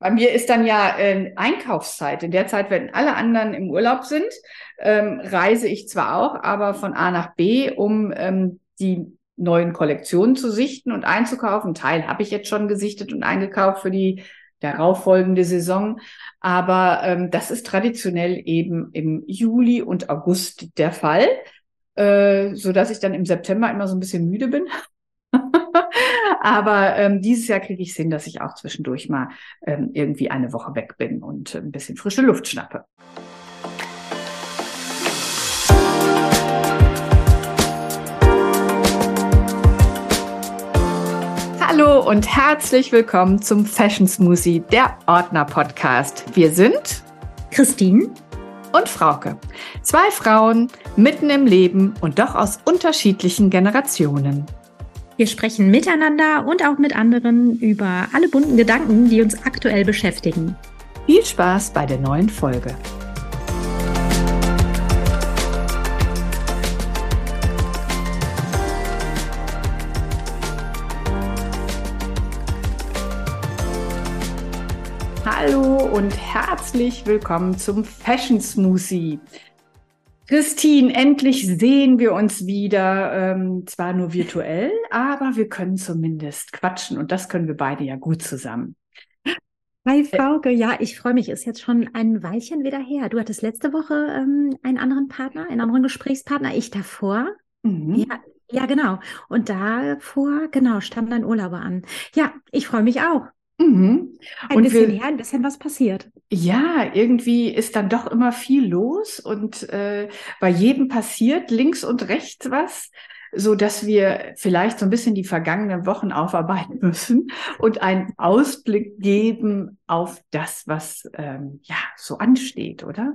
Bei mir ist dann ja äh, Einkaufszeit. In der Zeit, wenn alle anderen im Urlaub sind, ähm, reise ich zwar auch, aber von A nach B, um ähm, die neuen Kollektionen zu sichten und einzukaufen. Ein Teil habe ich jetzt schon gesichtet und eingekauft für die darauffolgende Saison. Aber ähm, das ist traditionell eben im Juli und August der Fall, äh, so dass ich dann im September immer so ein bisschen müde bin. Aber ähm, dieses Jahr kriege ich Sinn, dass ich auch zwischendurch mal ähm, irgendwie eine Woche weg bin und ein bisschen frische Luft schnappe. Hallo und herzlich willkommen zum Fashion Smoothie, der Ordner Podcast. Wir sind Christine und Frauke. Zwei Frauen mitten im Leben und doch aus unterschiedlichen Generationen. Wir sprechen miteinander und auch mit anderen über alle bunten Gedanken, die uns aktuell beschäftigen. Viel Spaß bei der neuen Folge. Hallo und herzlich willkommen zum Fashion Smoothie. Christine, endlich sehen wir uns wieder. Ähm, zwar nur virtuell, aber wir können zumindest quatschen und das können wir beide ja gut zusammen. Hi Frauke, ja, ich freue mich. Ist jetzt schon ein Weilchen wieder her. Du hattest letzte Woche ähm, einen anderen Partner, einen anderen Gesprächspartner, ich davor. Mhm. Ja, ja, genau. Und davor, genau, stand ein Urlauber an. Ja, ich freue mich auch. Mhm. Ein und bisschen wir, her, ein bisschen was passiert. Ja, irgendwie ist dann doch immer viel los und äh, bei jedem passiert links und rechts was, so dass wir vielleicht so ein bisschen die vergangenen Wochen aufarbeiten müssen und einen Ausblick geben auf das, was ähm, ja so ansteht, oder?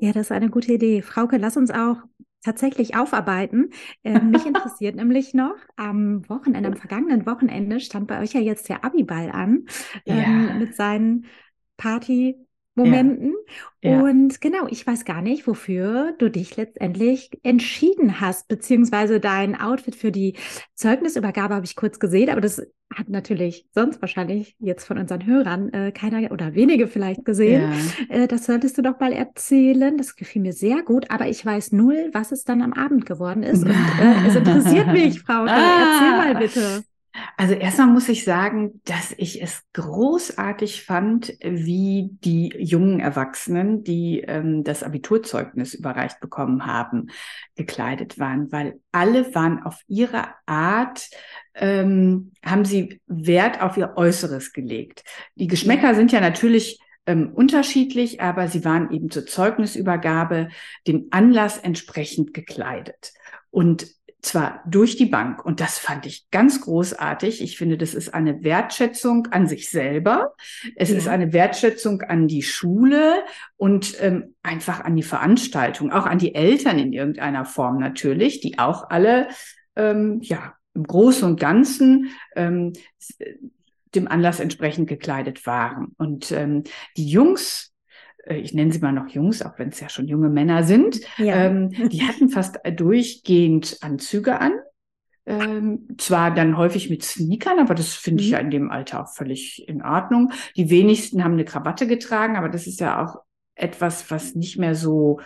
Ja, das ist eine gute Idee. Frauke, lass uns auch tatsächlich aufarbeiten. Äh, mich interessiert nämlich noch, am Wochenende, am vergangenen Wochenende stand bei euch ja jetzt der Abiball an ähm, ja. mit seinen Party Momenten. Ja. Und genau, ich weiß gar nicht, wofür du dich letztendlich entschieden hast, beziehungsweise dein Outfit für die Zeugnisübergabe habe ich kurz gesehen, aber das hat natürlich sonst wahrscheinlich jetzt von unseren Hörern äh, keiner oder wenige vielleicht gesehen. Ja. Äh, das solltest du doch mal erzählen. Das gefiel mir sehr gut, aber ich weiß null, was es dann am Abend geworden ist. Und äh, es interessiert mich, Frau. Ah. Erzähl mal bitte. Also erstmal muss ich sagen, dass ich es großartig fand, wie die jungen Erwachsenen, die ähm, das Abiturzeugnis überreicht bekommen haben, gekleidet waren, weil alle waren auf ihre Art, ähm, haben sie Wert auf ihr Äußeres gelegt. Die Geschmäcker sind ja natürlich ähm, unterschiedlich, aber sie waren eben zur Zeugnisübergabe dem Anlass entsprechend gekleidet. Und zwar durch die Bank. Und das fand ich ganz großartig. Ich finde, das ist eine Wertschätzung an sich selber. Es ja. ist eine Wertschätzung an die Schule und ähm, einfach an die Veranstaltung, auch an die Eltern in irgendeiner Form natürlich, die auch alle, ähm, ja, im Großen und Ganzen ähm, dem Anlass entsprechend gekleidet waren. Und ähm, die Jungs äh, ich nenne sie mal noch Jungs, auch wenn es ja schon junge Männer sind, ja. ähm, die hatten fast durchgehend Anzüge an. Ähm, zwar dann häufig mit Sneakern, aber das finde ich mhm. ja in dem Alter auch völlig in Ordnung. Die wenigsten haben eine Krawatte getragen, aber das ist ja auch etwas, was nicht mehr so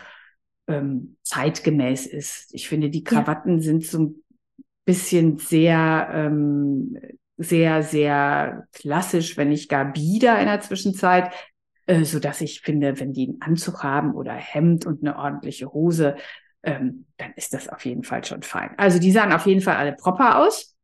ähm, zeitgemäß ist. Ich finde, die Krawatten ja. sind so ein bisschen sehr, ähm, sehr, sehr klassisch, wenn nicht gar bieder in der Zwischenzeit äh, so dass ich finde, wenn die einen Anzug haben oder Hemd und eine ordentliche Hose, ähm, dann ist das auf jeden Fall schon fein. Also die sahen auf jeden Fall alle proper aus.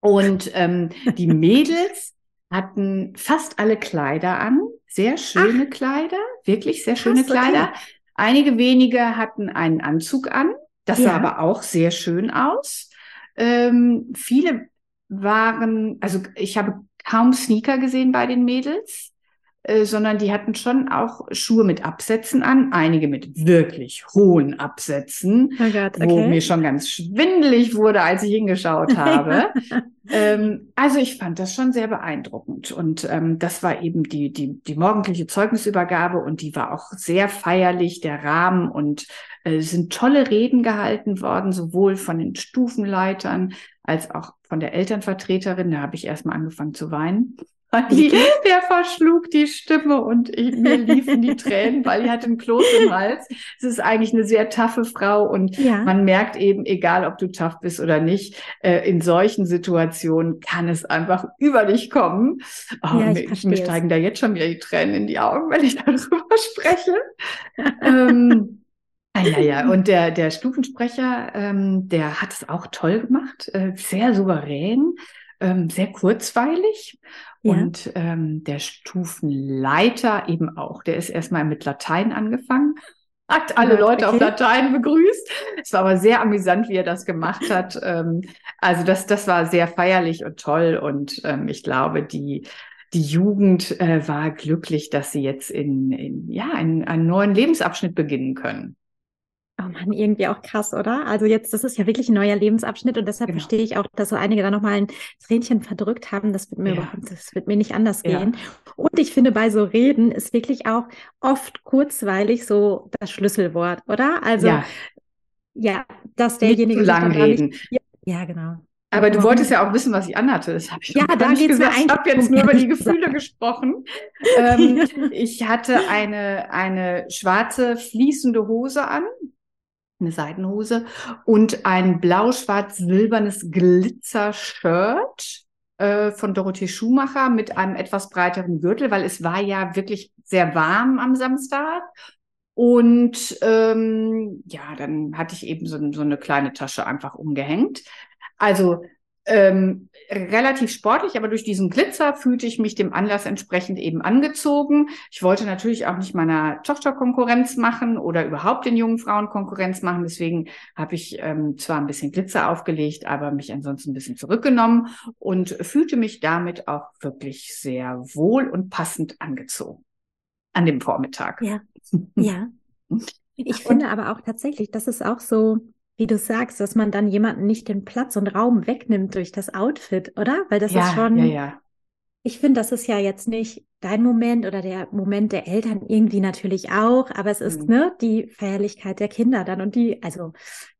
Und ähm, die Mädels hatten fast alle Kleider an, sehr schöne Ach. Kleider, wirklich sehr schöne Krass, Kleider. Okay. Einige wenige hatten einen Anzug an, das ja. sah aber auch sehr schön aus. Ähm, viele waren, also ich habe kaum Sneaker gesehen bei den Mädels. Äh, sondern die hatten schon auch Schuhe mit Absätzen an, einige mit wirklich hohen Absätzen, oh Gott, okay. wo mir schon ganz schwindelig wurde, als ich hingeschaut habe. ähm, also ich fand das schon sehr beeindruckend und ähm, das war eben die, die, die morgendliche Zeugnisübergabe und die war auch sehr feierlich, der Rahmen und äh, sind tolle Reden gehalten worden, sowohl von den Stufenleitern als auch von der Elternvertreterin. Da habe ich erstmal angefangen zu weinen. Die, der verschlug die Stimme und ich, mir liefen die Tränen, weil die hatte einen Kloß im Hals. Es ist eigentlich eine sehr taffe Frau und ja. man merkt eben, egal ob du tough bist oder nicht, äh, in solchen Situationen kann es einfach über dich kommen. Oh, ja, mir, mir steigen da jetzt schon wieder die Tränen in die Augen, wenn ich darüber spreche. ähm, ja, ah, und der, der Stufensprecher, ähm, der hat es auch toll gemacht, äh, sehr souverän, ähm, sehr kurzweilig. Ja. Und ähm, der Stufenleiter eben auch. Der ist erstmal mit Latein angefangen, hat alle ja, Leute okay. auf Latein begrüßt. Es war aber sehr amüsant, wie er das gemacht hat. Ähm, also das, das war sehr feierlich und toll. Und ähm, ich glaube, die, die Jugend äh, war glücklich, dass sie jetzt in, in ja, in einen neuen Lebensabschnitt beginnen können. Oh Mann, irgendwie auch krass, oder? Also jetzt, das ist ja wirklich ein neuer Lebensabschnitt und deshalb genau. verstehe ich auch, dass so einige da nochmal ein Tränchen verdrückt haben. Das wird mir ja. überhaupt, das wird mir nicht anders ja. gehen. Und ich finde, bei so Reden ist wirklich auch oft kurzweilig so das Schlüsselwort, oder? Also, ja, ja dass derjenige. Nicht zu lang reden. Nicht, ja, genau. Aber du wolltest ja auch wissen, was ich anhatte. Das habe ich ja, da nicht gesagt. Ich habe jetzt nur über die Gefühle gesprochen. Ähm, ich hatte eine, eine schwarze fließende Hose an, eine Seidenhose und ein blau-schwarz-silbernes Glitzer-Shirt äh, von Dorothee Schumacher mit einem etwas breiteren Gürtel, weil es war ja wirklich sehr warm am Samstag. Und ähm, ja, dann hatte ich eben so, so eine kleine Tasche einfach umgehängt. Also ähm, relativ sportlich, aber durch diesen Glitzer fühlte ich mich dem Anlass entsprechend eben angezogen. Ich wollte natürlich auch nicht meiner Tochter Konkurrenz machen oder überhaupt den jungen Frauen Konkurrenz machen. Deswegen habe ich ähm, zwar ein bisschen Glitzer aufgelegt, aber mich ansonsten ein bisschen zurückgenommen und fühlte mich damit auch wirklich sehr wohl und passend angezogen an dem Vormittag. Ja, ja. Ich finde aber auch tatsächlich, das ist auch so, wie du sagst, dass man dann jemanden nicht den Platz und Raum wegnimmt durch das Outfit, oder? Weil das ja, ist schon. Ja, ja. Ich finde, das ist ja jetzt nicht dein Moment oder der Moment der Eltern irgendwie natürlich auch, aber es ist mhm. ne die Feierlichkeit der Kinder dann und die, also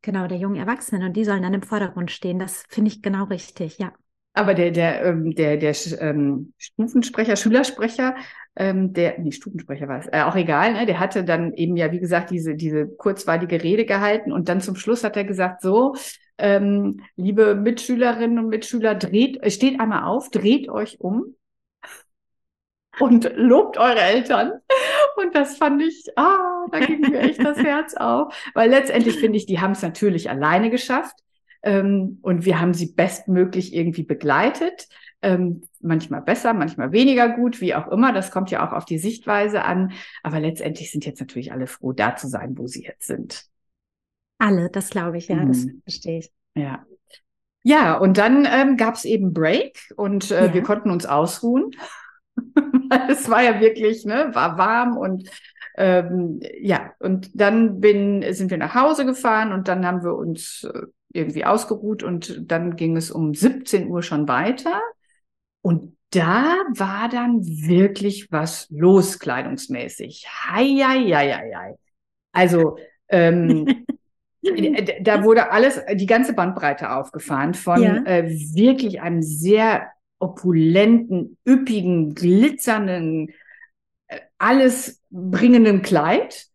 genau der jungen Erwachsenen und die sollen dann im Vordergrund stehen. Das finde ich genau richtig, ja. Aber der, der, ähm, der, der ähm, Stufensprecher, Schülersprecher, ähm, der, nee, Stufensprecher war es, äh, auch egal, ne? der hatte dann eben ja, wie gesagt, diese, diese kurzweilige Rede gehalten und dann zum Schluss hat er gesagt, so, ähm, liebe Mitschülerinnen und Mitschüler, dreht, äh, steht einmal auf, dreht euch um und lobt eure Eltern. Und das fand ich, ah, da ging mir echt das Herz auf. Weil letztendlich finde ich, die haben es natürlich alleine geschafft. Ähm, und wir haben sie bestmöglich irgendwie begleitet. Ähm, manchmal besser, manchmal weniger gut, wie auch immer. Das kommt ja auch auf die Sichtweise an. Aber letztendlich sind jetzt natürlich alle froh, da zu sein, wo sie jetzt sind. Alle, das glaube ich, ja, mhm. das verstehe ich. Ja. Ja, und dann ähm, gab es eben Break und äh, ja. wir konnten uns ausruhen. es war ja wirklich, ne, war warm und ähm, ja, und dann bin, sind wir nach Hause gefahren und dann haben wir uns äh, irgendwie ausgeruht und dann ging es um 17 Uhr schon weiter. Und da war dann wirklich was los, kleidungsmäßig. Hei, hei, hei, hei, hei. Also, ähm, da wurde alles, die ganze Bandbreite aufgefahren von ja. äh, wirklich einem sehr opulenten, üppigen, glitzernden, äh, alles bringenden Kleid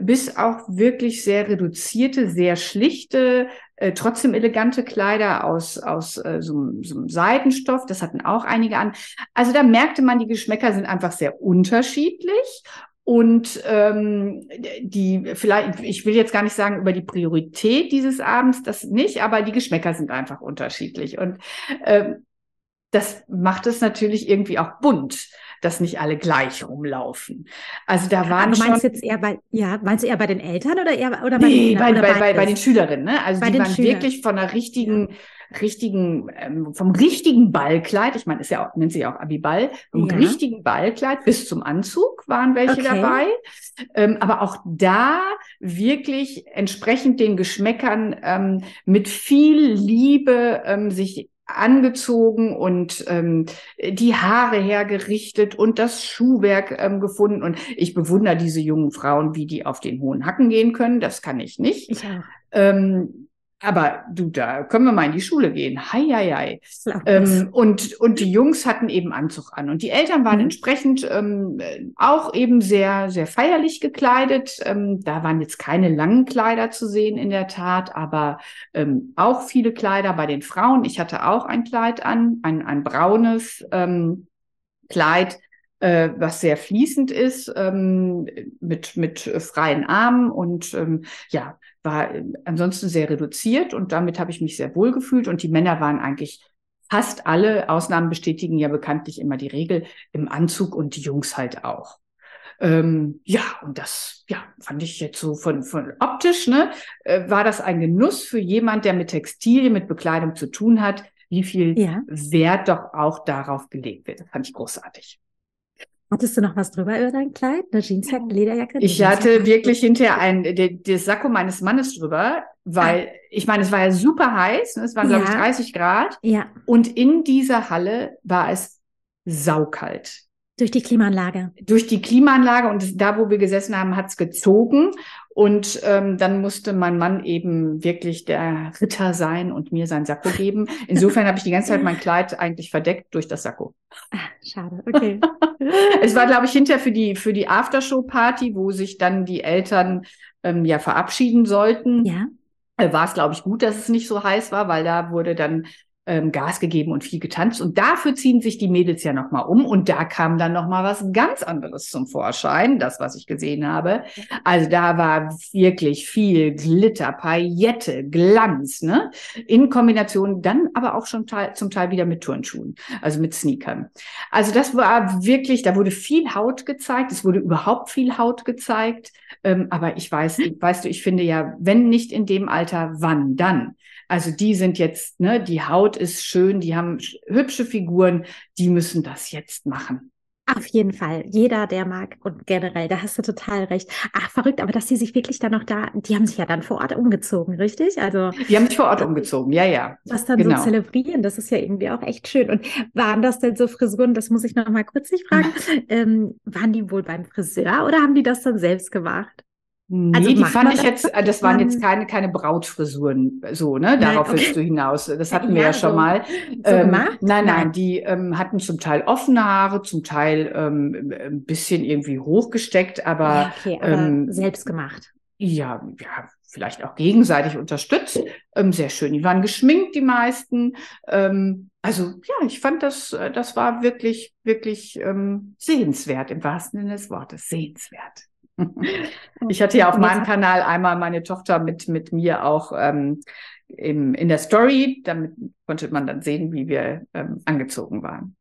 bis auch wirklich sehr reduzierte, sehr schlichte, äh, trotzdem elegante Kleider aus, aus äh, so, so einem Seidenstoff. Das hatten auch einige an. Also da merkte man, die Geschmäcker sind einfach sehr unterschiedlich. Und ähm, die, vielleicht, ich will jetzt gar nicht sagen über die Priorität dieses Abends, das nicht, aber die Geschmäcker sind einfach unterschiedlich. Und ähm, das macht es natürlich irgendwie auch bunt dass nicht alle gleich rumlaufen. Also da waren Aber meinst schon, du jetzt eher bei, ja, meinst du eher bei den Eltern oder eher oder bei, nee, den, bei, oder bei, bei, bei, den Schülerinnen, ne? Also bei die waren Schülern. wirklich von einer richtigen, richtigen, ähm, vom richtigen Ballkleid, ich meine, ist ja auch, nennt sich auch Abiball, vom ja. richtigen Ballkleid bis zum Anzug waren welche okay. dabei. Ähm, aber auch da wirklich entsprechend den Geschmäckern ähm, mit viel Liebe ähm, sich angezogen und ähm, die Haare hergerichtet und das Schuhwerk ähm, gefunden. Und ich bewundere diese jungen Frauen, wie die auf den hohen Hacken gehen können. Das kann ich nicht. Ich auch. Ähm, aber du, da können wir mal in die Schule gehen. Hei, hei, hei. Ähm, und, und die Jungs hatten eben Anzug an. Und die Eltern waren mhm. entsprechend ähm, auch eben sehr, sehr feierlich gekleidet. Ähm, da waren jetzt keine langen Kleider zu sehen in der Tat, aber ähm, auch viele Kleider bei den Frauen. Ich hatte auch ein Kleid an, ein, ein braunes ähm, Kleid äh, was sehr fließend ist, ähm, mit, mit freien Armen und ähm, ja, war ansonsten sehr reduziert und damit habe ich mich sehr wohl gefühlt und die Männer waren eigentlich fast alle, Ausnahmen bestätigen ja bekanntlich immer die Regel, im Anzug und die Jungs halt auch. Ähm, ja, und das, ja, fand ich jetzt so von, von optisch, ne, äh, war das ein Genuss für jemand, der mit Textilien, mit Bekleidung zu tun hat, wie viel ja. Wert doch auch darauf gelegt wird. Das fand ich großartig. Hattest du noch was drüber über dein Kleid? Eine Jeansjacke, Lederjacke? Ich hatte wirklich hinterher ein, das Sakko meines Mannes drüber, weil ah. ich meine, es war ja super heiß, ne? es waren ja. glaube ich 30 Grad. Ja. Und in dieser Halle war es saukalt. Durch die Klimaanlage. Durch die Klimaanlage und da, wo wir gesessen haben, hat's gezogen. Und ähm, dann musste mein Mann eben wirklich der Ritter sein und mir sein Sakko geben. Insofern habe ich die ganze Zeit mein Kleid eigentlich verdeckt durch das Sakko. Ach, schade, okay. es war, glaube ich, hinterher für die, für die Aftershow-Party, wo sich dann die Eltern ähm, ja verabschieden sollten. Ja war es, glaube ich, gut, dass es nicht so heiß war, weil da wurde dann ähm, Gas gegeben und viel getanzt. Und dafür ziehen sich die Mädels ja nochmal um. Und da kam dann nochmal was ganz anderes zum Vorschein, das, was ich gesehen habe. Also da war wirklich viel Glitter, Paillette, Glanz, ne? In Kombination dann aber auch schon zum Teil wieder mit Turnschuhen, also mit Sneakern. Also das war wirklich, da wurde viel Haut gezeigt. Es wurde überhaupt viel Haut gezeigt. Ähm, aber ich weiß, weißt du, ich finde ja, wenn nicht in dem Alter, wann dann? Also die sind jetzt, ne, die Haut ist schön, die haben hübsche Figuren, die müssen das jetzt machen. Auf jeden Fall. Jeder, der mag und generell, da hast du total recht. Ach, verrückt, aber dass die sich wirklich dann noch da, die haben sich ja dann vor Ort umgezogen, richtig? Also. Die haben sich vor Ort umgezogen, ja, ja. Was dann genau. so zelebrieren, das ist ja irgendwie auch echt schön. Und waren das denn so Frisuren, das muss ich noch mal kurz nicht fragen, ähm, waren die wohl beim Friseur oder haben die das dann selbst gemacht? Nee, also die fand ich jetzt, äh, das waren jetzt keine, keine Brautfrisuren, so, ne? Darauf nein, okay. willst du hinaus. Das hatten wir ja, schon so, mal. So ähm? Nein, nein, nein, die ähm, hatten zum Teil offene Haare, zum Teil ähm, ein bisschen irgendwie hochgesteckt, aber, ja, okay, aber ähm, selbst gemacht. Ja, ja, vielleicht auch gegenseitig unterstützt. Ähm, sehr schön. Die waren geschminkt, die meisten. Ähm, also ja, ich fand das, äh, das war wirklich, wirklich ähm, sehenswert im wahrsten Sinne des Wortes. Sehenswert. Ich hatte ja auf meinem Kanal einmal meine Tochter mit, mit mir auch ähm, im, in der Story. Damit konnte man dann sehen, wie wir ähm, angezogen waren.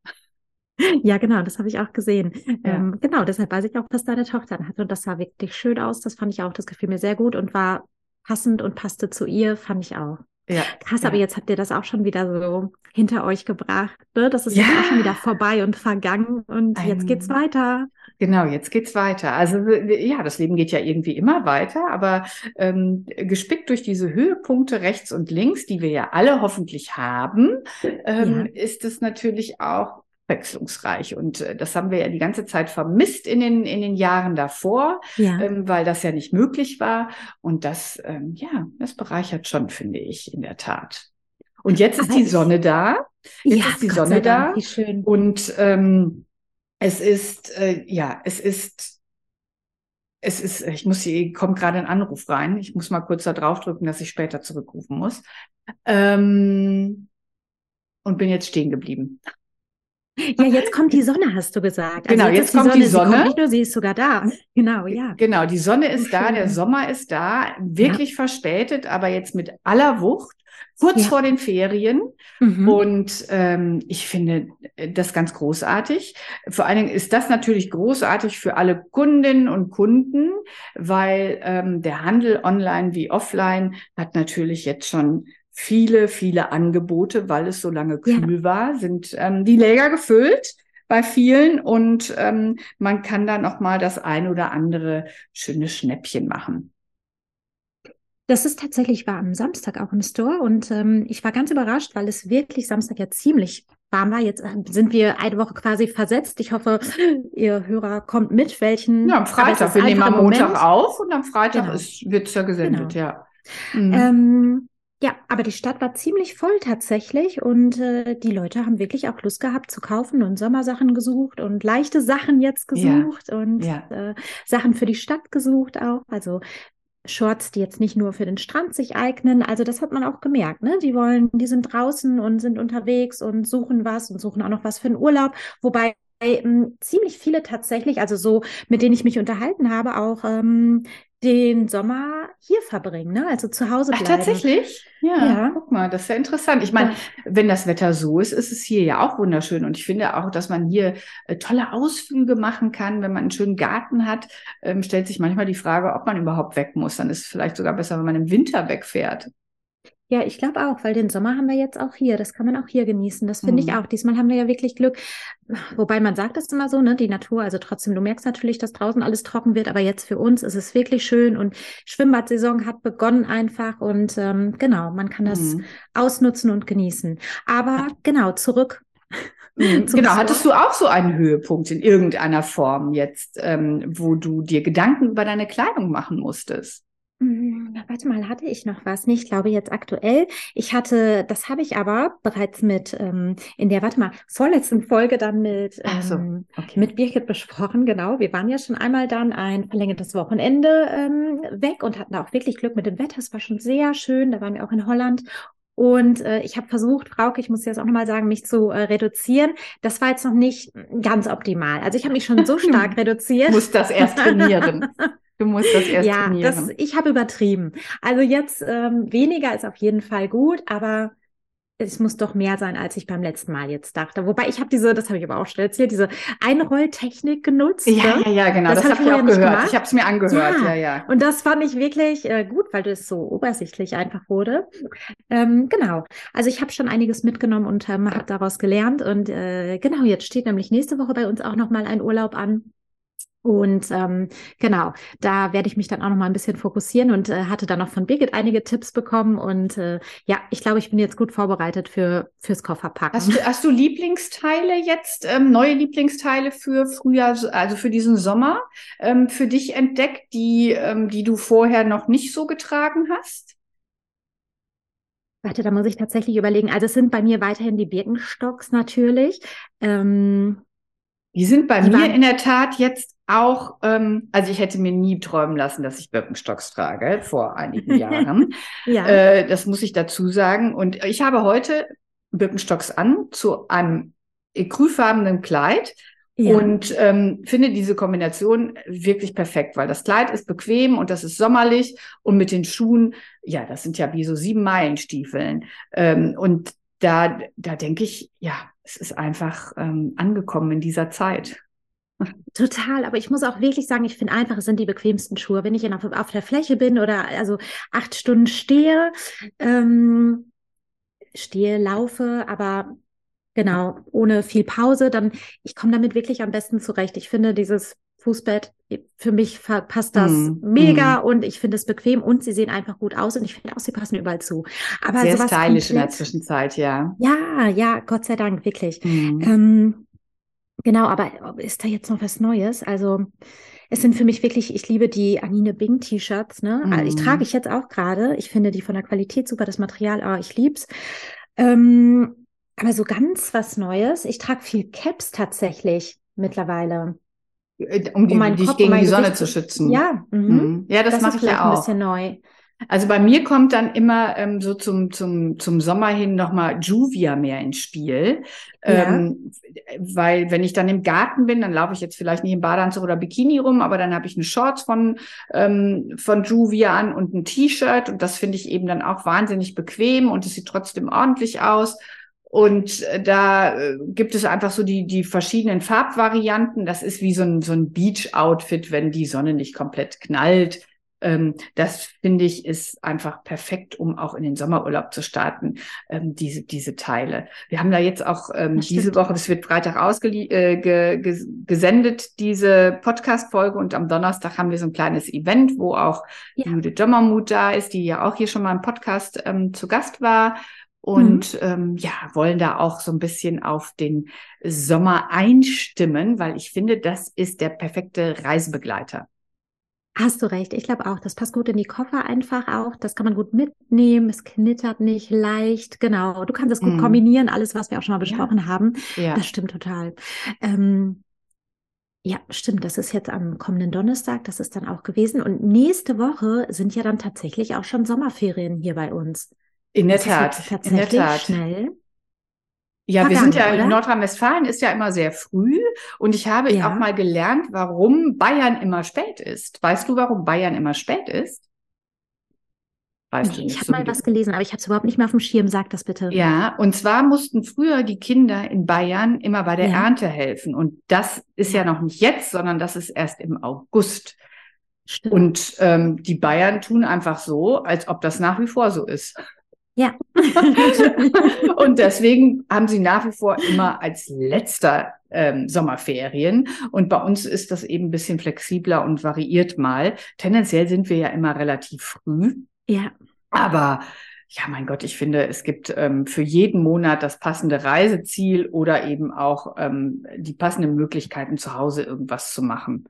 Ja, genau, das habe ich auch gesehen. Ja. Ähm, genau, deshalb weiß ich auch, was deine Tochter hatte. Und das sah wirklich schön aus. Das fand ich auch, das gefiel mir sehr gut und war passend und passte zu ihr, fand ich auch. Ja, Krass, ja. aber jetzt habt ihr das auch schon wieder so hinter euch gebracht. Ne? Das ist ja. auch schon wieder vorbei und vergangen und Ein, jetzt geht's weiter. Genau, jetzt geht's weiter. Also ja, das Leben geht ja irgendwie immer weiter, aber ähm, gespickt durch diese Höhepunkte rechts und links, die wir ja alle hoffentlich haben, ähm, ja. ist es natürlich auch abwechslungsreich. Und äh, das haben wir ja die ganze Zeit vermisst in den, in den Jahren davor, ja. ähm, weil das ja nicht möglich war. Und das, ähm, ja, das bereichert schon, finde ich, in der Tat. Und jetzt ist Aber die Sonne da. Jetzt ja, ist die Gott Sonne da. Wie schön. Und ähm, es ist, äh, ja, es ist, es ist, ich muss hier, kommt gerade ein Anruf rein. Ich muss mal kurz da draufdrücken, dass ich später zurückrufen muss. Ähm, und bin jetzt stehen geblieben. Ja, jetzt kommt die Sonne, hast du gesagt. Also genau, jetzt, jetzt kommt die Sonne. Die Sonne. kommt nicht nur, sie ist sogar da. Genau, ja. Genau, die Sonne ist da, der Sommer ist da, wirklich ja. verspätet, aber jetzt mit aller Wucht, kurz ja. vor den Ferien. Mhm. Und ähm, ich finde das ganz großartig. Vor allen Dingen ist das natürlich großartig für alle Kundinnen und Kunden, weil ähm, der Handel online wie offline hat natürlich jetzt schon viele, viele Angebote, weil es so lange kühl ja. war, sind ähm, die Läger gefüllt bei vielen und ähm, man kann da noch mal das ein oder andere schöne Schnäppchen machen. Das ist tatsächlich war am Samstag auch im Store und ähm, ich war ganz überrascht, weil es wirklich Samstag ja ziemlich warm war. Jetzt äh, sind wir eine Woche quasi versetzt. Ich hoffe, ihr Hörer kommt mit, welchen. Ja, am Freitag. Wir nehmen am Montag auf und am Freitag genau. wird es ja gesendet, genau. ja. Mhm. Ähm, Ja, aber die Stadt war ziemlich voll tatsächlich und äh, die Leute haben wirklich auch Lust gehabt zu kaufen und Sommersachen gesucht und leichte Sachen jetzt gesucht ja. und ja. Äh, Sachen für die Stadt gesucht auch. Also Shorts, die jetzt nicht nur für den Strand sich eignen. Also das hat man auch gemerkt, ne? Die wollen, die sind draußen und sind unterwegs und suchen was und suchen auch noch was für den Urlaub. Wobei ähm, ziemlich viele tatsächlich, also so, mit denen ich mich unterhalten habe, auch ähm, den Sommer hier verbringen, ne? Also zu Hause bleiben. Ach, tatsächlich? Ja, ja. Guck mal, das ist ja interessant. Ich meine, ja. wenn das Wetter so ist, ist es hier ja auch wunderschön. Und ich finde auch, dass man hier äh, tolle Ausflüge machen kann. Wenn man einen schönen Garten hat, ähm, stellt sich manchmal die Frage, ob man überhaupt weg muss. Dann ist es vielleicht sogar besser, wenn man im Winter wegfährt. Ja, ich glaube auch, weil den Sommer haben wir jetzt auch hier. Das kann man auch hier genießen. Das finde mhm. ich auch. Diesmal haben wir ja wirklich Glück. Wobei man sagt es immer so, ne, die Natur, also trotzdem, du merkst natürlich, dass draußen alles trocken wird, aber jetzt für uns ist es wirklich schön und Schwimmbadsaison hat begonnen einfach und ähm, genau, man kann das mhm. ausnutzen und genießen. Aber genau, zurück. Mhm. Genau, hattest du auch so einen Höhepunkt in irgendeiner Form jetzt, ähm, wo du dir Gedanken über deine Kleidung machen musstest? Hm, warte mal, hatte ich noch was? Nicht, ich glaube jetzt aktuell. Ich hatte, das habe ich aber bereits mit ähm, in der, warte mal, vorletzten Folge dann mit, ähm, so, okay. mit Birgit besprochen, genau. Wir waren ja schon einmal dann ein verlängertes Wochenende ähm, weg und hatten auch wirklich Glück mit dem Wetter. Es war schon sehr schön. Da waren wir auch in Holland und äh, ich habe versucht, Frauke, ich muss jetzt auch nochmal sagen, mich zu äh, reduzieren. Das war jetzt noch nicht ganz optimal. Also ich habe mich schon so stark reduziert. Du musst das erst trainieren. Du musst das erst ja, trainieren. Das, ich habe übertrieben. Also jetzt ähm, weniger ist auf jeden Fall gut, aber es muss doch mehr sein, als ich beim letzten Mal jetzt dachte. Wobei ich habe diese, das habe ich aber auch schon erzählt, diese Einrolltechnik genutzt. Ja, ne? ja, ja, genau. Das, das habe ich auch gehört. Gemacht. Ich habe es mir angehört. Ja. ja, ja. Und das fand ich wirklich äh, gut, weil das so obersichtlich einfach wurde. Ähm, genau. Also ich habe schon einiges mitgenommen und ähm, habe daraus gelernt. Und äh, genau, jetzt steht nämlich nächste Woche bei uns auch noch mal ein Urlaub an. Und ähm, genau, da werde ich mich dann auch noch mal ein bisschen fokussieren und äh, hatte dann noch von Birgit einige Tipps bekommen. Und äh, ja, ich glaube, ich bin jetzt gut vorbereitet für fürs Kofferpacken. Hast du, hast du Lieblingsteile jetzt, ähm, neue Lieblingsteile für Frühjahr, also für diesen Sommer, ähm, für dich entdeckt, die, ähm, die du vorher noch nicht so getragen hast? Warte, da muss ich tatsächlich überlegen. Also es sind bei mir weiterhin die Birkenstocks natürlich. Ähm, die sind bei die mir in der Tat jetzt auch, ähm, also ich hätte mir nie träumen lassen, dass ich Birkenstocks trage vor einigen Jahren. ja. Äh, das muss ich dazu sagen. Und ich habe heute Birkenstocks an zu einem ecrüfarbenen Kleid. Ja. Und ähm, finde diese Kombination wirklich perfekt, weil das Kleid ist bequem und das ist sommerlich und mit den Schuhen, ja, das sind ja wie so sieben Meilenstiefeln. Ähm, und da, da denke ich, ja, es ist einfach ähm, angekommen in dieser Zeit. Total, aber ich muss auch wirklich sagen, ich finde einfach, es sind die bequemsten Schuhe. Wenn ich auf, auf der Fläche bin oder also acht Stunden stehe, ähm, stehe, laufe, aber genau, ohne viel Pause, dann ich komme damit wirklich am besten zurecht. Ich finde dieses Fußbett, für mich passt das mm, mega mm. und ich finde es bequem und sie sehen einfach gut aus und ich finde auch, sie passen überall zu. Aber Sehr stylisch komplett, in der Zwischenzeit, ja. Ja, ja, Gott sei Dank, wirklich. Mm. Ähm, Genau, aber ist da jetzt noch was Neues? Also es sind für mich wirklich, ich liebe die Anine Bing T-Shirts, ne? Mhm. Ich trage ich jetzt auch gerade. Ich finde die von der Qualität super, das Material, oh, ich lieb's. Ähm, aber so ganz was Neues. Ich trage viel Caps tatsächlich mittlerweile. Äh, um, die, um dich Kopf, gegen um die Sonne Gesicht zu schützen. Ja, mhm. Mhm. ja, das, das mache ich ja auch. Ein bisschen neu. Also bei mir kommt dann immer ähm, so zum, zum, zum Sommer hin nochmal Juvia mehr ins Spiel. Ja. Ähm, weil wenn ich dann im Garten bin, dann laufe ich jetzt vielleicht nicht im Badeanzug oder Bikini rum, aber dann habe ich eine Shorts von, ähm, von Juvia an und ein T-Shirt und das finde ich eben dann auch wahnsinnig bequem und es sieht trotzdem ordentlich aus. Und äh, da äh, gibt es einfach so die, die verschiedenen Farbvarianten. Das ist wie so ein, so ein Beach-Outfit, wenn die Sonne nicht komplett knallt ähm, das finde ich ist einfach perfekt, um auch in den Sommerurlaub zu starten, ähm, diese, diese Teile. Wir haben da jetzt auch ähm, diese Woche, das wird Freitag ausgesendet, äh, ge ge gesendet, diese Podcast-Folge und am Donnerstag haben wir so ein kleines Event, wo auch ja. Judith Dommermuth da ist, die ja auch hier schon mal im Podcast ähm, zu Gast war und mhm. ähm, ja, wollen da auch so ein bisschen auf den Sommer einstimmen, weil ich finde, das ist der perfekte Reisebegleiter. Hast du recht. Ich glaube auch, das passt gut in die Koffer einfach auch. Das kann man gut mitnehmen. Es knittert nicht leicht. Genau. Du kannst es gut mm. kombinieren. Alles, was wir auch schon mal besprochen ja. haben. Ja. Das stimmt total. Ähm, ja, stimmt. Das ist jetzt am kommenden Donnerstag. Das ist dann auch gewesen. Und nächste Woche sind ja dann tatsächlich auch schon Sommerferien hier bei uns. In der Tat. Tatsächlich in der Tat. schnell. Ja, wir sind ja, oder? Nordrhein-Westfalen ist ja immer sehr früh und ich habe ja. auch mal gelernt, warum Bayern immer spät ist. Weißt du, warum Bayern immer spät ist? Weißt nee, du nicht, ich habe so mal was gelesen, aber ich habe es überhaupt nicht mehr auf dem Schirm. Sag das bitte. Ja, und zwar mussten früher die Kinder in Bayern immer bei der ja. Ernte helfen. Und das ist ja. ja noch nicht jetzt, sondern das ist erst im August. Stimmt. Und ähm, die Bayern tun einfach so, als ob das nach wie vor so ist. Ja. und deswegen haben sie nach wie vor immer als letzter ähm, Sommerferien. Und bei uns ist das eben ein bisschen flexibler und variiert mal. Tendenziell sind wir ja immer relativ früh. Ja. Aber ja, mein Gott, ich finde, es gibt ähm, für jeden Monat das passende Reiseziel oder eben auch ähm, die passenden Möglichkeiten, zu Hause irgendwas zu machen.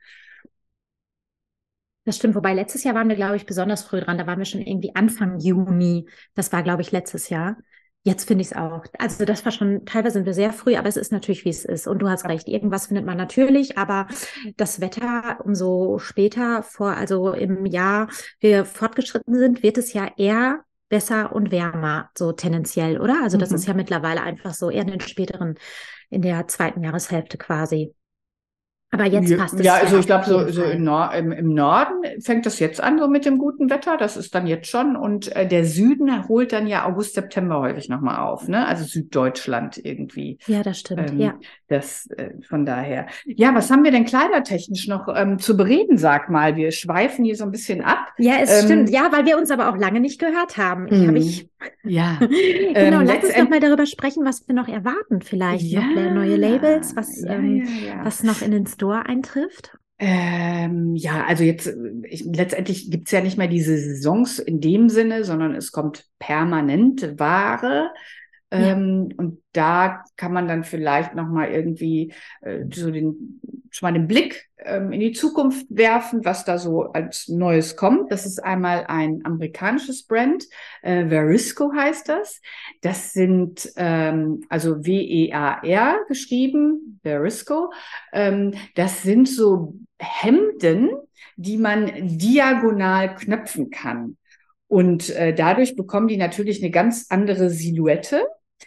Das stimmt, wobei letztes Jahr waren wir, glaube ich, besonders früh dran. Da waren wir schon irgendwie Anfang Juni. Das war, glaube ich, letztes Jahr. Jetzt finde ich es auch. Also das war schon, teilweise sind wir sehr früh, aber es ist natürlich, wie es ist. Und du hast recht, irgendwas findet man natürlich, aber das Wetter umso später vor, also im Jahr wir fortgeschritten sind, wird es ja eher besser und wärmer, so tendenziell, oder? Also das mhm. ist ja mittlerweile einfach so eher in den späteren, in der zweiten Jahreshälfte quasi. Aber jetzt passt es. Ja, also ich glaube, so, so im, Nor im, im, Norden fängt das jetzt an, so mit dem guten Wetter. Das ist dann jetzt schon. Und äh, der Süden holt dann ja August, September häufig nochmal auf, ne? Also Süddeutschland irgendwie. Ja, das stimmt, ähm, ja. Das äh, von daher. Ja, was haben wir denn kleidertechnisch noch ähm, zu bereden, sag mal? Wir schweifen hier so ein bisschen ab. Ja, es ähm, stimmt. Ja, weil wir uns aber auch lange nicht gehört haben. Ich, hab mhm. ich ja. genau, ähm, lass uns noch mal darüber sprechen, was wir noch erwarten. Vielleicht ja, noch neue Labels, was, ja, ähm, ja, was noch in den Store eintrifft. Ähm, ja, also jetzt ich, letztendlich gibt's ja nicht mehr diese Saisons in dem Sinne, sondern es kommt permanent Ware. Ähm, und da kann man dann vielleicht noch mal irgendwie äh, so den schon mal den Blick ähm, in die Zukunft werfen, was da so als Neues kommt. Das ist einmal ein amerikanisches Brand, äh, Verisco heißt das. Das sind ähm, also W-E-A-R geschrieben, Verisco. Ähm, das sind so Hemden, die man diagonal knöpfen kann. Und äh, dadurch bekommen die natürlich eine ganz andere Silhouette.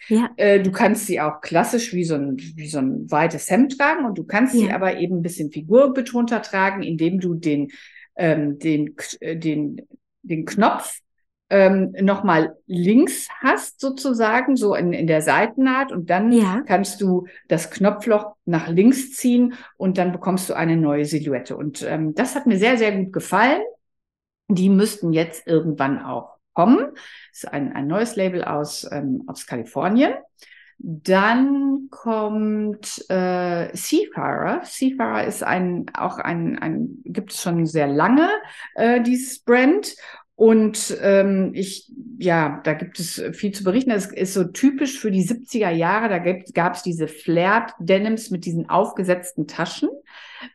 Ja. Äh, du kannst sie auch klassisch wie so, ein, wie so ein weites Hemd tragen und du kannst ja. sie aber eben ein bisschen figurbetonter tragen, indem du den, ähm, den, äh, den, den Knopf ähm, nochmal links hast, sozusagen, so in, in der Seitennaht. Und dann ja. kannst du das Knopfloch nach links ziehen und dann bekommst du eine neue Silhouette. Und ähm, das hat mir sehr, sehr gut gefallen. Die müssten jetzt irgendwann auch kommen. Das ist ein, ein neues Label aus, ähm, aus Kalifornien. Dann kommt äh, Seafarer. Seafarer ist ein auch ein, ein gibt es schon sehr lange äh, dieses Brand und ähm, ich, ja, da gibt es viel zu berichten. Das ist so typisch für die 70er Jahre. Da gab es diese Flared Denims mit diesen aufgesetzten Taschen.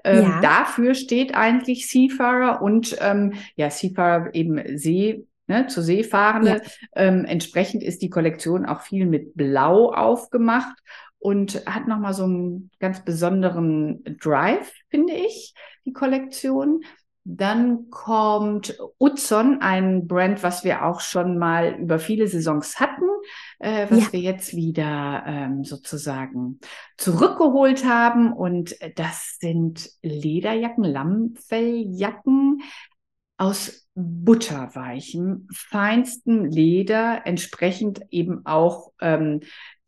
Ähm, ja. Dafür steht eigentlich Seafarer und ähm, ja, Seafarer eben See, ne, zu Seefahrende. Ja. Ähm, entsprechend ist die Kollektion auch viel mit Blau aufgemacht und hat nochmal so einen ganz besonderen Drive, finde ich, die Kollektion. Dann kommt Utzon, ein Brand, was wir auch schon mal über viele Saisons hatten, äh, was ja. wir jetzt wieder ähm, sozusagen zurückgeholt haben. Und das sind Lederjacken, Lammfelljacken aus butterweichem, feinstem Leder, entsprechend eben auch ähm,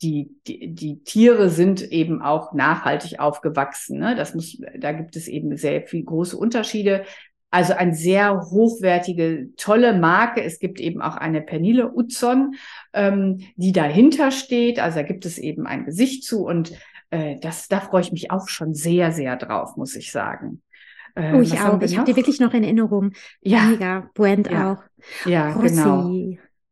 die, die, die Tiere sind eben auch nachhaltig aufgewachsen. Ne? Das muss, da gibt es eben sehr viel große Unterschiede. Also ein sehr hochwertige, tolle Marke. Es gibt eben auch eine Pernille Utzon, ähm, die dahinter steht. Also da gibt es eben ein Gesicht zu und äh, das, da freue ich mich auch schon sehr, sehr drauf, muss ich sagen. Äh, oh, ich auch. Ich habe die wirklich noch in Erinnerung. Ja. Mega. Brand ja. auch. Ja, Rossi. genau.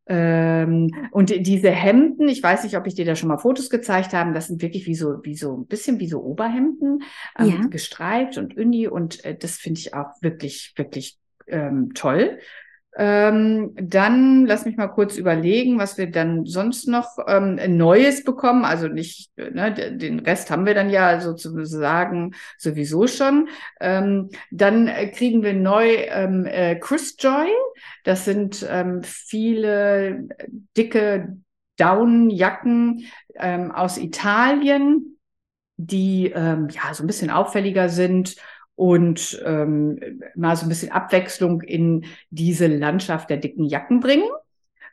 Ähm, und diese Hemden, ich weiß nicht, ob ich dir da schon mal Fotos gezeigt habe, das sind wirklich wie so, wie so ein bisschen wie so Oberhemden, ähm, ja. gestreift und Uni und äh, das finde ich auch wirklich, wirklich ähm, toll. Ähm, dann lass mich mal kurz überlegen, was wir dann sonst noch ähm, Neues bekommen. Also nicht, ne, den Rest haben wir dann ja sozusagen sowieso schon. Ähm, dann kriegen wir neu ähm, äh, Chris Joy. Das sind ähm, viele dicke Downjacken ähm, aus Italien, die ja so ein bisschen auffälliger sind und ähm, mal so ein bisschen Abwechslung in diese Landschaft der dicken Jacken bringen.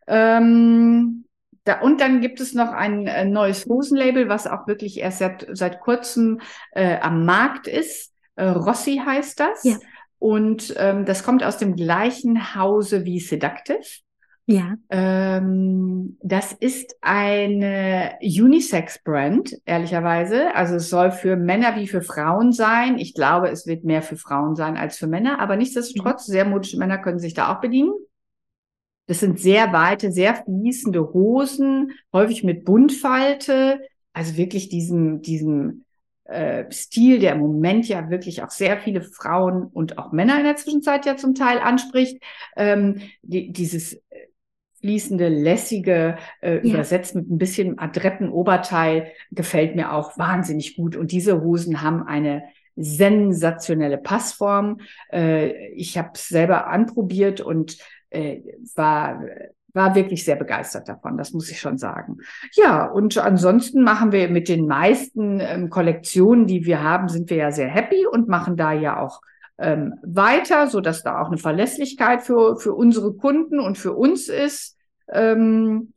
Ähm, da, und dann gibt es noch ein, ein neues Hosenlabel, was auch wirklich erst seit, seit kurzem äh, am Markt ist. Äh, Rossi heißt das. Ja. Und ähm, das kommt aus dem gleichen Hause wie Seductive. Ja. Ähm, das ist eine Unisex-Brand, ehrlicherweise. Also es soll für Männer wie für Frauen sein. Ich glaube, es wird mehr für Frauen sein als für Männer, aber nichtsdestotrotz, mhm. sehr modische Männer können sich da auch bedienen. Das sind sehr weite, sehr fließende Hosen, häufig mit Buntfalte. Also wirklich diesem, diesem äh, Stil, der im Moment ja wirklich auch sehr viele Frauen und auch Männer in der Zwischenzeit ja zum Teil anspricht. Ähm, die, dieses fließende, lässige, äh, ja. übersetzt mit ein bisschen adretten Oberteil, gefällt mir auch wahnsinnig gut. Und diese Hosen haben eine sensationelle Passform. Äh, ich habe es selber anprobiert und äh, war war wirklich sehr begeistert davon, das muss ich schon sagen. Ja, und ansonsten machen wir mit den meisten ähm, Kollektionen, die wir haben, sind wir ja sehr happy und machen da ja auch ähm, weiter, so dass da auch eine Verlässlichkeit für, für unsere Kunden und für uns ist. Ähm,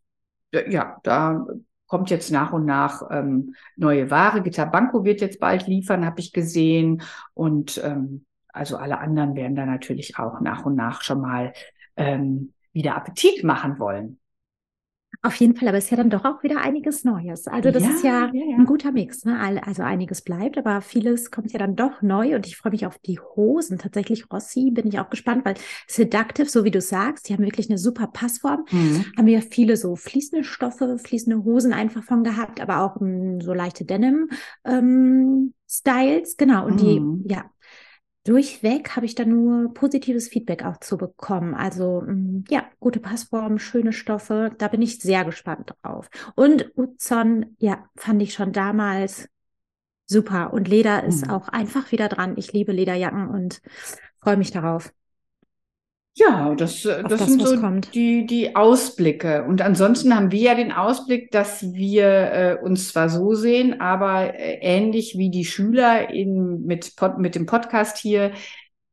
ja, da kommt jetzt nach und nach ähm, neue Ware. Gitabanco wird jetzt bald liefern, habe ich gesehen. Und ähm, also alle anderen werden da natürlich auch nach und nach schon mal ähm, wieder Appetit machen wollen. Auf jeden Fall, aber es ist ja dann doch auch wieder einiges Neues. Also das ja, ist ja, ja, ja, ein guter Mix. Ne? Also einiges bleibt, aber vieles kommt ja dann doch neu und ich freue mich auf die Hosen. Tatsächlich Rossi bin ich auch gespannt, weil Seductive, so wie du sagst, die haben wirklich eine super Passform. Mhm. Haben wir ja viele so fließende Stoffe, fließende Hosen einfach von gehabt, aber auch um, so leichte Denim ähm, Styles. Genau, und mhm. die, ja, durchweg habe ich da nur positives Feedback auch zu bekommen. Also mm, ja, gute Passform, schöne Stoffe, da bin ich sehr gespannt drauf. Und Uzon, ja, fand ich schon damals super. Und Leder ist mhm. auch einfach wieder dran. Ich liebe Lederjacken und freue mich darauf. Ja, das, das, das sind so kommt. die, die Ausblicke. Und ansonsten haben wir ja den Ausblick, dass wir äh, uns zwar so sehen, aber äh, ähnlich wie die Schüler in, mit, mit dem Podcast hier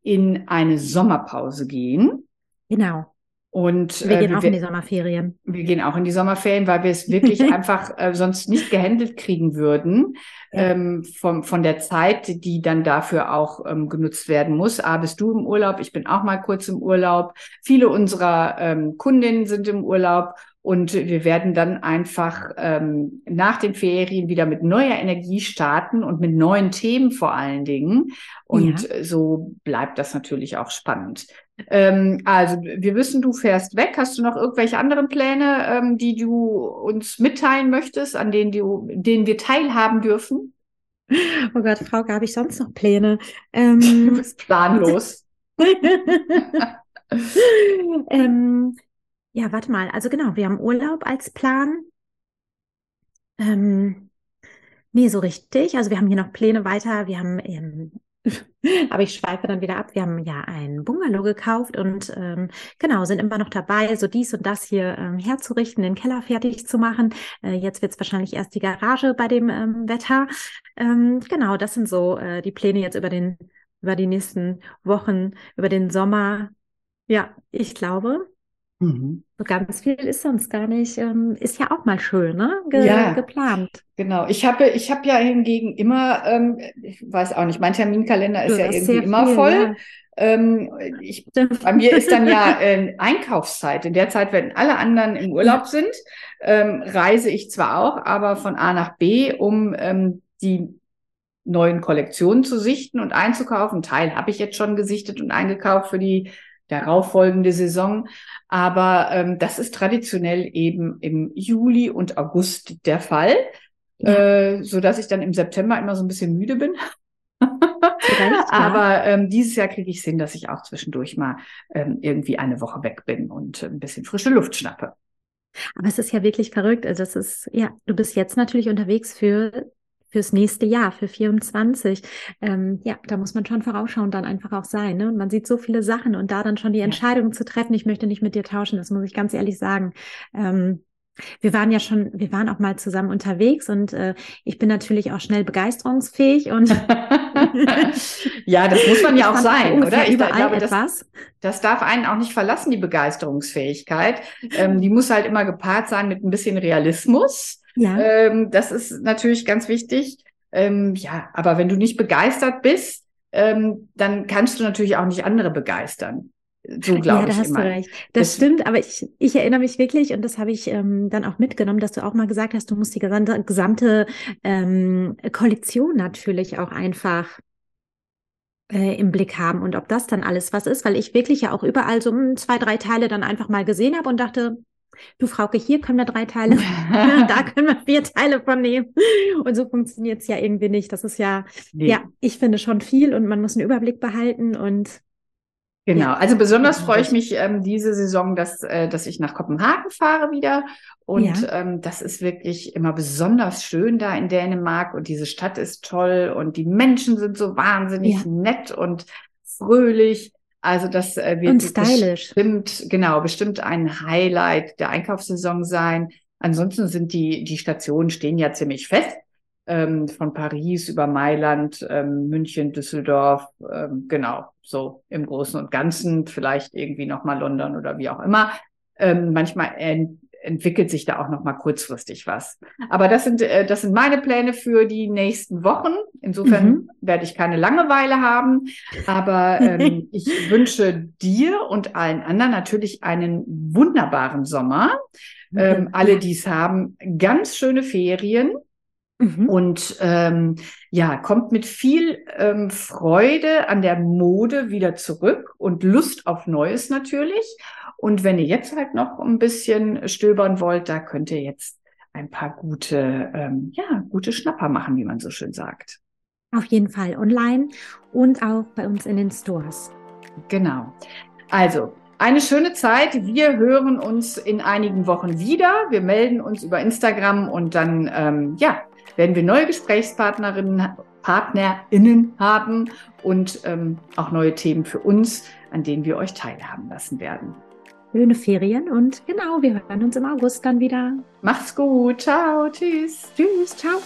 in eine Sommerpause gehen. Genau. Und wir gehen äh, auch wir, in die Sommerferien. Wir gehen auch in die Sommerferien, weil wir es wirklich einfach äh, sonst nicht gehandelt kriegen würden ähm, von, von der Zeit, die dann dafür auch ähm, genutzt werden muss. A, bist du im Urlaub, ich bin auch mal kurz im Urlaub. Viele unserer ähm, Kundinnen sind im Urlaub und wir werden dann einfach ähm, nach den Ferien wieder mit neuer Energie starten und mit neuen Themen vor allen Dingen. Und ja. so bleibt das natürlich auch spannend. Ähm, also wir wissen, du fährst weg. Hast du noch irgendwelche anderen Pläne, ähm, die du uns mitteilen möchtest, an denen, du, denen wir teilhaben dürfen? Oh Gott, Frauke, habe ich sonst noch Pläne? Ähm, du bist planlos. ähm, ja, warte mal. Also genau, wir haben Urlaub als Plan. Ähm, nee, so richtig. Also wir haben hier noch Pläne weiter. Wir haben ähm, Aber ich schweife dann wieder ab. Wir haben ja ein Bungalow gekauft und ähm, genau, sind immer noch dabei, so dies und das hier ähm, herzurichten, den Keller fertig zu machen. Äh, jetzt wird es wahrscheinlich erst die Garage bei dem ähm, Wetter. Ähm, genau, das sind so äh, die Pläne jetzt über den, über die nächsten Wochen, über den Sommer. Ja, ich glaube, Mhm. So ganz viel ist sonst gar nicht. Ähm, ist ja auch mal schön, ne? Ge ja, geplant. Genau. Ich habe ich hab ja hingegen immer, ähm, ich weiß auch nicht, mein Terminkalender ist du ja irgendwie immer viel, voll. Ja. Ähm, ich, bei mir ist dann ja äh, Einkaufszeit. In der Zeit, wenn alle anderen im Urlaub ja. sind, ähm, reise ich zwar auch, aber von A nach B, um ähm, die neuen Kollektionen zu sichten und einzukaufen. Teil habe ich jetzt schon gesichtet und eingekauft für die darauffolgende Saison. Aber ähm, das ist traditionell eben im Juli und August der Fall, ja. äh, so dass ich dann im September immer so ein bisschen müde bin. Aber ähm, dieses Jahr kriege ich es hin, dass ich auch zwischendurch mal ähm, irgendwie eine Woche weg bin und ein bisschen frische Luft schnappe. Aber es ist ja wirklich verrückt. Also das ist, ja, du bist jetzt natürlich unterwegs für fürs nächste Jahr, für 24. Ähm, ja, da muss man schon vorausschauend dann einfach auch sein. Ne? Und man sieht so viele Sachen und da dann schon die Entscheidung zu treffen, ich möchte nicht mit dir tauschen, das muss ich ganz ehrlich sagen. Ähm, wir waren ja schon, wir waren auch mal zusammen unterwegs und äh, ich bin natürlich auch schnell begeisterungsfähig und ja, das muss man ja auch sein, oder? Ich überall glaube, etwas. Das, das darf einen auch nicht verlassen, die Begeisterungsfähigkeit. Ähm, die muss halt immer gepaart sein mit ein bisschen Realismus. Ja. Ähm, das ist natürlich ganz wichtig. Ähm, ja, aber wenn du nicht begeistert bist, ähm, dann kannst du natürlich auch nicht andere begeistern. So glaube ja, da ich hast immer. du recht. Das, das stimmt, aber ich, ich erinnere mich wirklich, und das habe ich ähm, dann auch mitgenommen, dass du auch mal gesagt hast, du musst die gesamte, gesamte ähm, Kollektion natürlich auch einfach äh, im Blick haben und ob das dann alles was ist, weil ich wirklich ja auch überall so hm, zwei, drei Teile dann einfach mal gesehen habe und dachte, du Frauke, hier können wir drei Teile, da können wir vier Teile von nehmen. Und so funktioniert es ja irgendwie nicht. Das ist ja, nee. ja, ich finde schon viel und man muss einen Überblick behalten und Genau, also besonders freue ich mich ähm, diese Saison, dass, äh, dass ich nach Kopenhagen fahre wieder. Und ja. ähm, das ist wirklich immer besonders schön da in Dänemark. Und diese Stadt ist toll und die Menschen sind so wahnsinnig ja. nett und fröhlich. Also das äh, wird bestimmt, genau, bestimmt ein Highlight der Einkaufssaison sein. Ansonsten sind die, die Stationen stehen ja ziemlich fest ähm, von Paris über Mailand, ähm, München, Düsseldorf, ähm, genau, so im Großen und Ganzen, vielleicht irgendwie nochmal London oder wie auch immer. Ähm, manchmal entwickelt sich da auch nochmal kurzfristig was. Aber das sind, äh, das sind meine Pläne für die nächsten Wochen. Insofern mhm. werde ich keine Langeweile haben. Aber ähm, ich wünsche dir und allen anderen natürlich einen wunderbaren Sommer. Ähm, alle, die es haben, ganz schöne Ferien. Mhm. Und ähm, ja, kommt mit viel ähm, Freude an der Mode wieder zurück und Lust auf Neues natürlich. Und wenn ihr jetzt halt noch ein bisschen stöbern wollt, da könnt ihr jetzt ein paar gute, ähm, ja, gute Schnapper machen, wie man so schön sagt. Auf jeden Fall online und auch bei uns in den Stores. Genau. Also, eine schöne Zeit. Wir hören uns in einigen Wochen wieder. Wir melden uns über Instagram und dann, ähm, ja, werden wir neue Gesprächspartnerinnen, PartnerInnen haben und ähm, auch neue Themen für uns, an denen wir euch teilhaben lassen werden. Schöne Ferien und genau, wir hören uns im August dann wieder. Macht's gut. Ciao. Tschüss. Tschüss. Ciao.